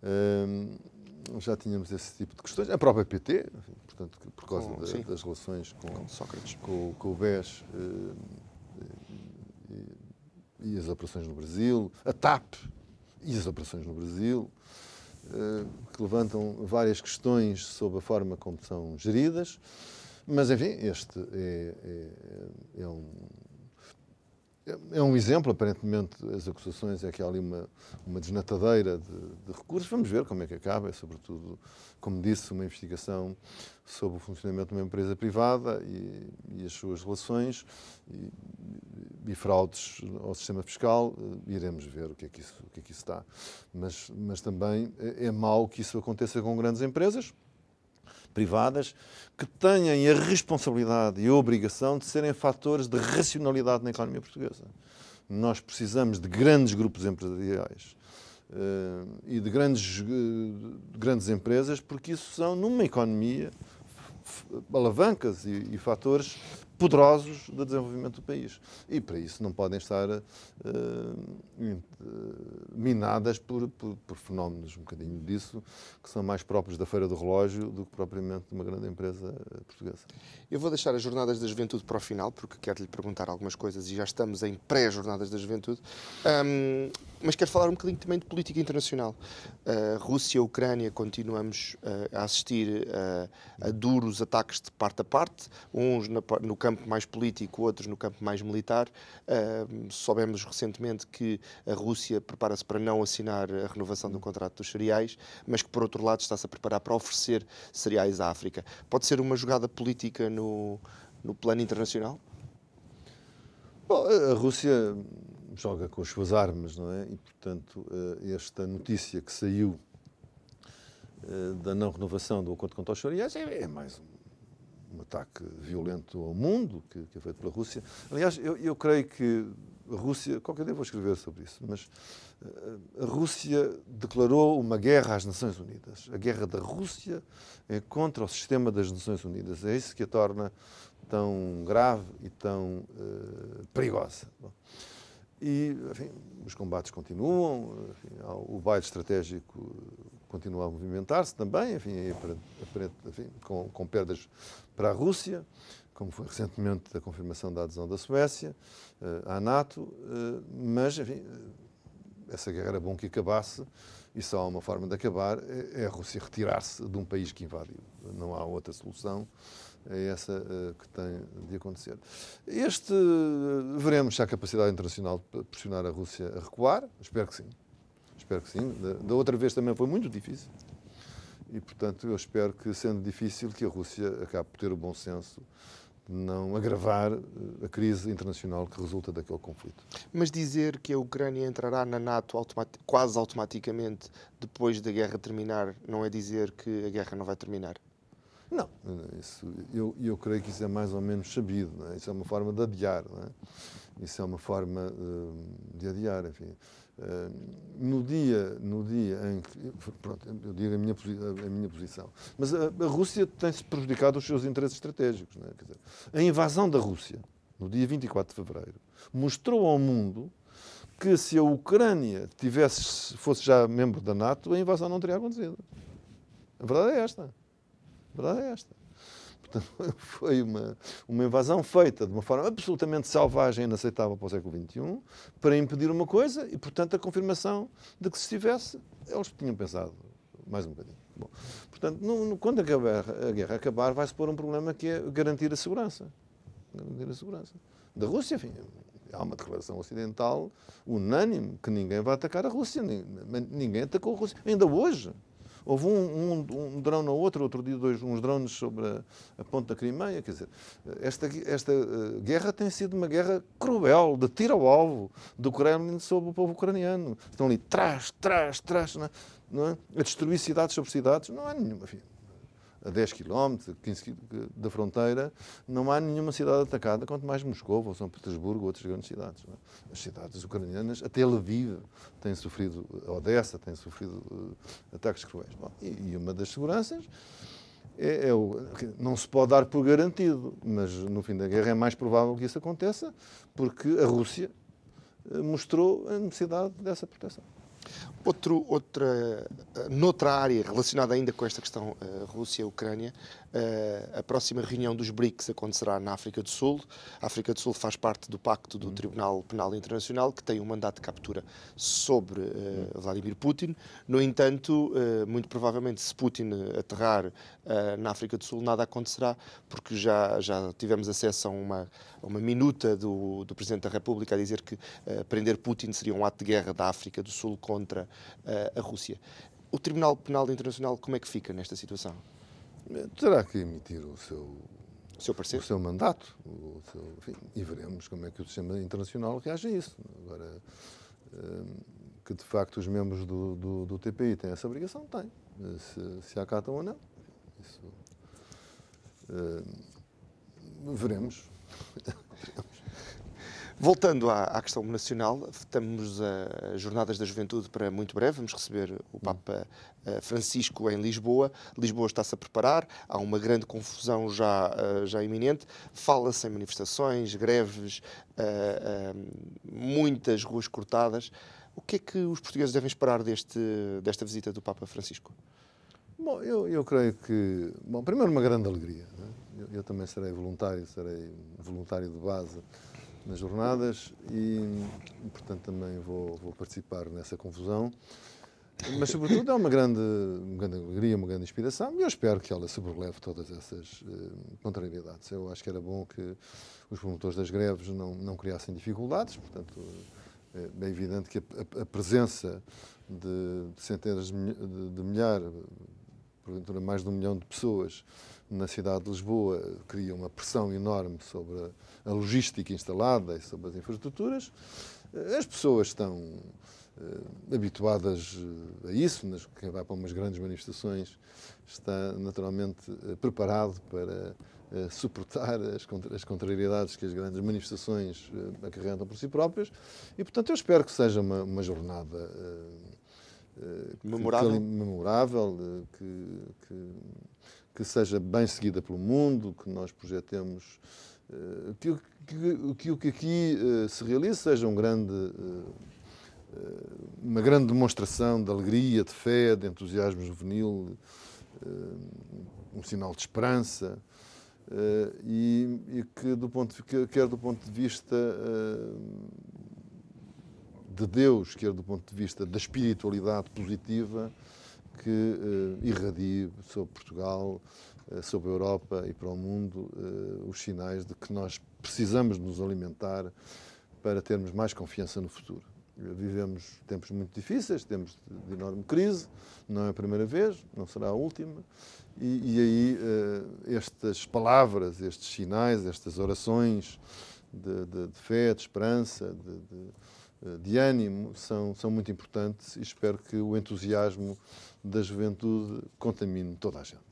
Eh, já tínhamos esse tipo de questões. A própria PT, enfim, portanto, por causa da, das relações com, com, Sócrates. com, com o BES e, e as operações no Brasil, a TAP e as operações no Brasil. Eh, que levantam várias questões sobre a forma como são geridas, mas, enfim, este é, é, é um é um exemplo, aparentemente, as acusações é que há ali uma, uma desnatadeira de, de, recursos. Vamos ver como é que acaba. É, sobretudo, como disse, uma investigação sobre o funcionamento de uma empresa privada e, e as suas relações e, e, fraudes ao sistema fiscal. Iremos ver o que é que isso, o que é que isso está. Mas, mas também é, é mau que isso aconteça com grandes empresas privadas que tenham a responsabilidade e a obrigação de serem fatores de racionalidade na economia portuguesa. Nós precisamos de grandes grupos empresariais uh, e de grandes, uh, grandes empresas, porque isso são, numa economia, alavancas e, e fatores poderosos de desenvolvimento do país. E para isso não podem estar uh, minadas por, por, por, fenómenos um bocadinho disso, que são mais próprios da Feira do Relógio do que propriamente de uma grande empresa portuguesa. Eu vou deixar as Jornadas da Juventude para o final, porque quero lhe perguntar algumas coisas e já estamos em pré-Jornadas da Juventude. Um, mas quero falar um bocadinho também de política internacional. Uh, Rússia Ucrânia continuamos uh, a assistir uh, a duros ataques de parte a parte, uns na, no campo mais político, outros no campo mais militar. soubemos recentemente que a Rússia prepara-se para não assinar a renovação do contrato dos cereais, mas que, por outro lado, está-se a preparar para oferecer cereais à África. Pode ser uma jogada política no, no plano internacional? Bom, a Rússia joga com as suas armas, não é? E, portanto, eh, esta notícia que saiu eh, da não renovação do acordo contra os cereais é, é mais um, um, ataque violento ao mundo que, que, é feito pela Rússia. Aliás, eu, eu, creio que a Rússia, qualquer dia vou escrever sobre isso, mas eh, a Rússia declarou uma guerra às Nações Unidas. A guerra da Rússia é contra o sistema das Nações Unidas. É isso que a torna tão grave e tão uh, perigosa. Bom, e, enfim, os combates continuam, enfim, o baile estratégico continua a movimentar-se também, enfim, enfim com, com, perdas para a Rússia, como foi recentemente a confirmação da adesão da Suécia uh, à NATO, uh, mas, enfim, essa guerra era bom que acabasse e só há uma forma de acabar, é, é a Rússia retirar-se de um país que invadiu. Não há outra solução é essa que tem de acontecer. Este, veremos se há capacidade internacional de pressionar a Rússia a recuar, espero que sim. Espero que sim. Da, da outra vez também foi muito difícil. E, portanto, eu espero que, sendo difícil, que a Rússia acabe por ter o bom senso de não agravar a crise internacional que resulta daquele conflito. Mas dizer que a Ucrânia entrará na NATO quase automaticamente depois da guerra terminar não é dizer que a guerra não vai terminar? Não, isso, eu, eu creio que isso é mais ou menos sabido. É? Isso é uma forma de adiar. É? Isso é uma forma uh, de adiar, enfim. No dia, no dia em que. Pronto, eu digo a minha, a minha posição. Mas a, a Rússia tem-se prejudicado os seus interesses estratégicos. É? Dizer, a invasão da Rússia, no dia 24 de fevereiro, mostrou ao mundo que se a Ucrânia tivesse, fosse já membro da NATO, a invasão não teria acontecido. A verdade é esta. A verdade é esta. Portanto, foi uma, uma invasão feita de uma forma absolutamente selvagem e inaceitável para o século XXI para impedir uma coisa e, portanto, a confirmação de que se estivesse, eles tinham pensado mais um bocadinho. Bom, portanto, no, no, quando a guerra, a guerra acabar, vai-se pôr um problema que é garantir a segurança. Garantir a segurança. Da Rússia, enfim, há uma declaração ocidental unânime que ninguém vai atacar a Rússia. Ninguém atacou a Rússia. Ainda hoje, Houve um, um, um drone ou outro, outro dia dois, uns drones sobre a, a ponte da Crimeia. Quer dizer, esta, esta uh, guerra tem sido uma guerra cruel, de tiro ao alvo do Kremlin sobre o povo ucraniano. Estão ali, trás, trás, trás, não é? É? a destruir cidades sobre cidades. Não há nenhuma. Enfim, a 10 km, 15 km da fronteira, não há nenhuma cidade atacada, quanto mais Moscou ou São Petersburgo ou outras grandes cidades. É? As cidades ucranianas, até Lviv, têm sofrido, Odessa, têm sofrido uh, ataques cruéis. Bom, e, e, uma das seguranças é, é o, não se pode dar por garantido, mas no fim da guerra é mais provável que isso aconteça, porque a Rússia eh, mostrou a necessidade dessa proteção. Outro, outra, noutra área relacionada ainda com esta questão uh, Rússia-Ucrânia, uh, a próxima reunião dos BRICS acontecerá na África do Sul. A África do Sul faz parte do pacto do Tribunal Penal Internacional, que tem um mandato de captura sobre uh, Vladimir Putin. No entanto, muito provavelmente, se Putin aterrar na África do Sul, nada acontecerá, porque já, já tivemos acesso a uma, a uma minuta do, do Presidente da República a dizer que prender Putin seria um ato de guerra da África do Sul contra a Rússia. O Tribunal Penal Internacional como é que fica nesta situação? Terá que emitir o seu, o seu, parecer? O seu mandato o seu, enfim, e veremos como é que o sistema internacional reage a isso. Agora, hum, que de facto os membros do, do, do TPI têm essa obrigação, têm. Se, se acatam ou não. Isso, hum, veremos. Voltando à, à, questão nacional, estamos a Jornadas da Juventude para muito breve. Vamos receber o Papa eh, Francisco em Lisboa. Lisboa está-se a preparar, há uma grande confusão já, eh, já iminente. Fala-se em manifestações, greves, eh, muitas ruas cortadas. O que é que os portugueses devem esperar deste, desta visita do Papa Francisco? Bom, eu, eu creio que. Bom, primeiro, uma grande alegria. É? Eu, eu também serei voluntário, serei voluntário de base nas jornadas e, portanto, também vou, vou, participar nessa confusão. Mas, sobretudo, é uma grande, uma grande alegria, uma grande inspiração e eu espero que ela sobreleve todas essas uh, contrariedades. Eu acho que era bom que os promotores das greves não, não criassem dificuldades, portanto, é, é evidente que a, a presença de, de centenas de, de milhares, porventura mais de um milhão de pessoas na cidade de Lisboa cria uma pressão enorme sobre a, logística instalada e sobre as infraestruturas. Eh, as pessoas estão uh, habituadas eh, a isso, mas quem vai para umas grandes manifestações está naturalmente preparado para suportar as, as contrariedades que as grandes manifestações acarretam por si próprias e, portanto, eu espero que seja uma, uma jornada memorável, que, memorável que, que que seja bem seguida pelo mundo, que nós projetemos, eh, que, que, que o que aqui eh, se realize seja um grande, eh, uma grande demonstração de alegria, de fé, de entusiasmo juvenil, um sinal de esperança. E, e, que, do ponto, quer do ponto de vista de Deus, quer do ponto de vista da espiritualidade positiva, que uh, irradie sobre Portugal, uh, sobre a Europa e para o mundo uh, os sinais de que nós precisamos nos alimentar para termos mais confiança no futuro. Vivemos tempos muito difíceis, tempos de enorme crise, não é a primeira vez, não será a última. E, e aí estas palavras, estes sinais, estas orações de, de, de fé, de esperança, de, de, ânimo são, são muito importantes e espero que o entusiasmo da juventude contamine toda a gente.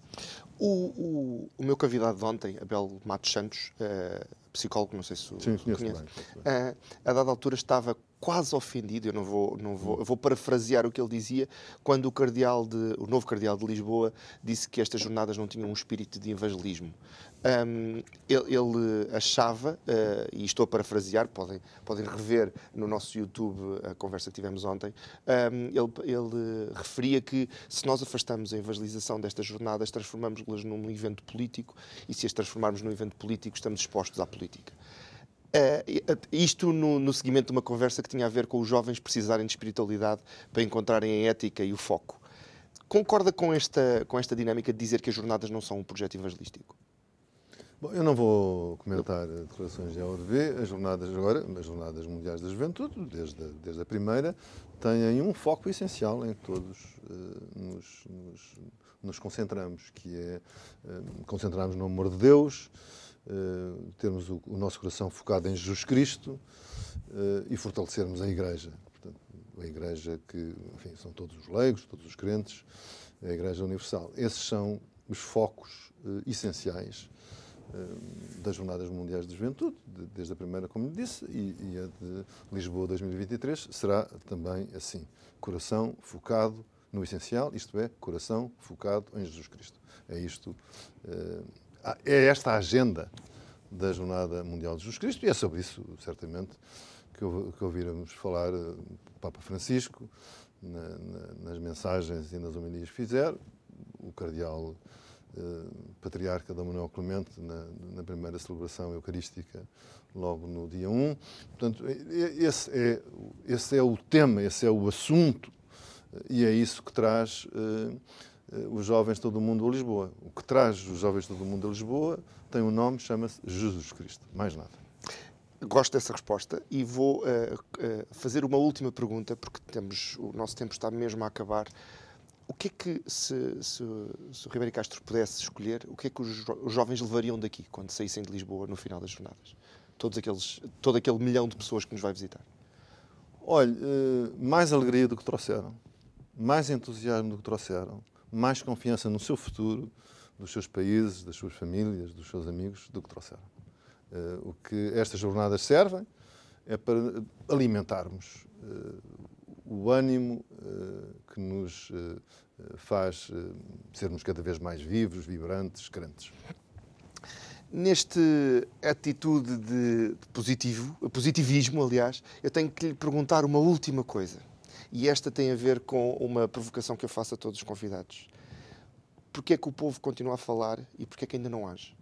O, o, o meu convidado de ontem, Abel Matos Santos, uh, psicólogo, não sei se o Sim, conhece, bem, uh, a dada altura estava quase ofendido, eu não vou, não vou, vou parafrasear o que ele dizia, quando o cardeal de, o novo cardeal de Lisboa disse que estas jornadas não tinham um espírito de evangelismo. Um, ele, ele, achava, uh, e estou a parafrasear, podem, podem rever no nosso YouTube a conversa que tivemos ontem, um, ele, ele, referia que se nós afastamos a evangelização destas jornadas, transformamos-las num evento político, e se as transformarmos num evento político, estamos expostos à política. Uh, isto no, no, seguimento de uma conversa que tinha a ver com os jovens precisarem de espiritualidade para encontrarem a ética e o foco. Concorda com esta, com esta dinâmica de dizer que as jornadas não são um projeto evangelístico? Bom, eu não vou comentar declarações de ODV. As jornadas agora, as jornadas mundiais da juventude, desde a, desde a primeira, têm um foco essencial em que todos uh, nos, nos, nos, concentramos, que é uh, concentrarmos no amor de Deus, uh, termos o, o, nosso coração focado em Jesus Cristo e fortalecermos a Igreja. Portanto, a Igreja que, enfim, são todos os leigos, todos os crentes, a Igreja Universal. Esses são os focos essenciais eh, das Jornadas Mundiais de Juventude, desde a primeira, como disse, e, e, a de Lisboa 2023 será também assim. Coração focado no essencial, isto é, coração focado em Jesus Cristo. É isto, eh, é esta a agenda da Jornada Mundial de Jesus Cristo e é sobre isso, certamente, que, que ouviremos falar eh, o Papa Francisco na, na, nas mensagens e nas homilias que fizer, o Cardeal eh, patriarca Dom Manuel Clemente na, na, primeira celebração eucarística, logo no dia 1. Portanto, esse é, esse é o tema, esse é o assunto, eh, e é isso que traz uh, os jovens de todo o mundo a Lisboa. O que traz os jovens de todo o mundo a Lisboa tem um nome, chama-se Jesus Cristo. Mais nada. Gosto dessa resposta e vou uh, uh, fazer uma última pergunta, porque temos, o nosso tempo está mesmo a acabar. O que é que, se, se, se o Ribeiro Castro pudesse escolher, o que é que os, jo os, jovens levariam daqui quando saíssem de Lisboa no final das jornadas? Todos aqueles, todo aquele milhão de pessoas que nos vai visitar. Olha, eh, mais alegria do que trouxeram, mais entusiasmo do que trouxeram, mais confiança no seu futuro, dos seus países, das suas famílias, dos seus amigos, do que trouxeram. Eh, o que estas jornadas servem é para alimentarmos eh, o ânimo que nos faz sermos cada vez mais vivos, vibrantes, crentes. Neste atitude de, positivo, positivismo, aliás, eu tenho que lhe perguntar uma última coisa. E esta tem a ver com uma provocação que eu faço a todos os convidados. Porquê é que o povo continua a falar e porquê é que ainda não age?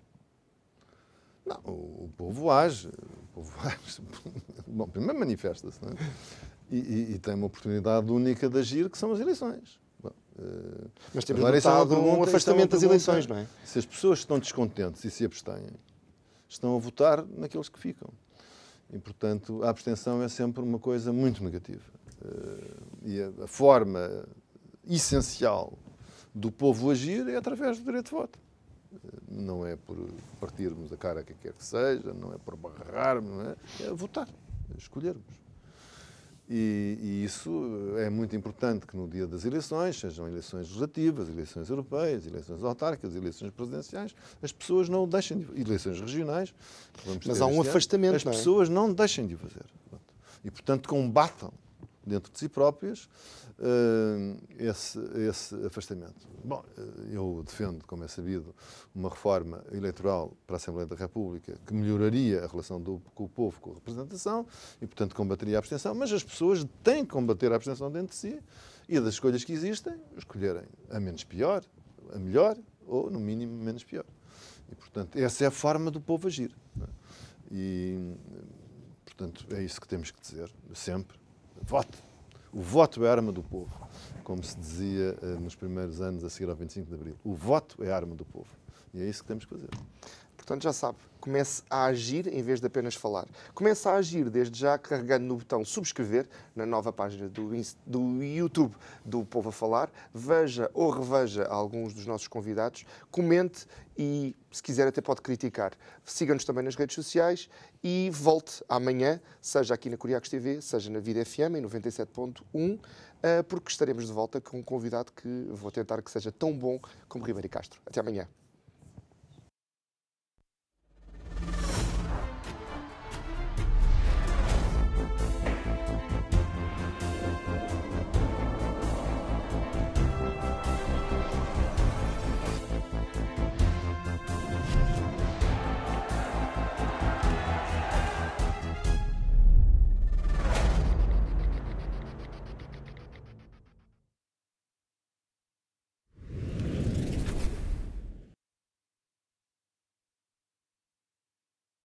Não, o, povo age. O povo age. Bom, primeiro manifesta-se, não é? E, e, e, tem uma oportunidade única de agir, que são as eleições. Uh, Mas temos Agora, notado é um afastamento das eleições, não é? Se as pessoas estão descontentes e se abstêm, estão a votar naqueles que ficam. E, portanto, a abstenção é sempre uma coisa muito negativa. Uh, e a, a, forma essencial do povo agir é através do direito de voto. Uh, não é por partirmos a cara que quer que seja, não é por barrarmos, não é? É votar, é escolhermos. E, e, isso é muito importante que no dia das eleições, sejam eleições legislativas, eleições europeias, eleições autárquicas, eleições presidenciais, as pessoas não deixem de, eleições regionais. Mas há um afastamento, ano, as pessoas não deixem de o fazer. E, portanto, combatam dentro de si próprias uh, esse, esse afastamento. Bom, eh, eu defendo, como é sabido, uma reforma eleitoral para a Assembleia da República que melhoraria a relação do, com o povo com a representação e, portanto, combateria a abstenção, mas as pessoas têm que combater a abstenção dentro de si e das escolhas que existem, escolherem a menos pior, a melhor ou, no mínimo, menos pior. E, portanto, essa é a forma do povo agir. É? E, portanto, é isso que temos que dizer, sempre. Vote. O voto é a arma do povo, como se dizia uh, nos primeiros anos a seguir ao 25 de Abril. O voto é a arma do povo. E é isso que temos que fazer. Portanto, já sabe, comece a agir em vez de apenas falar. Comece a agir desde já carregando no botão subscrever na nova página do, do YouTube do Povo a Falar. Veja ou reveja alguns dos nossos convidados, comente e, se quiser, até pode criticar. Siga-nos também nas redes sociais e volte amanhã, seja aqui na Curiacos TV, seja na Vida FM em 97.1, eh, porque estaremos de volta com um convidado que vou tentar que seja tão bom como Ribeiro Castro. Até amanhã.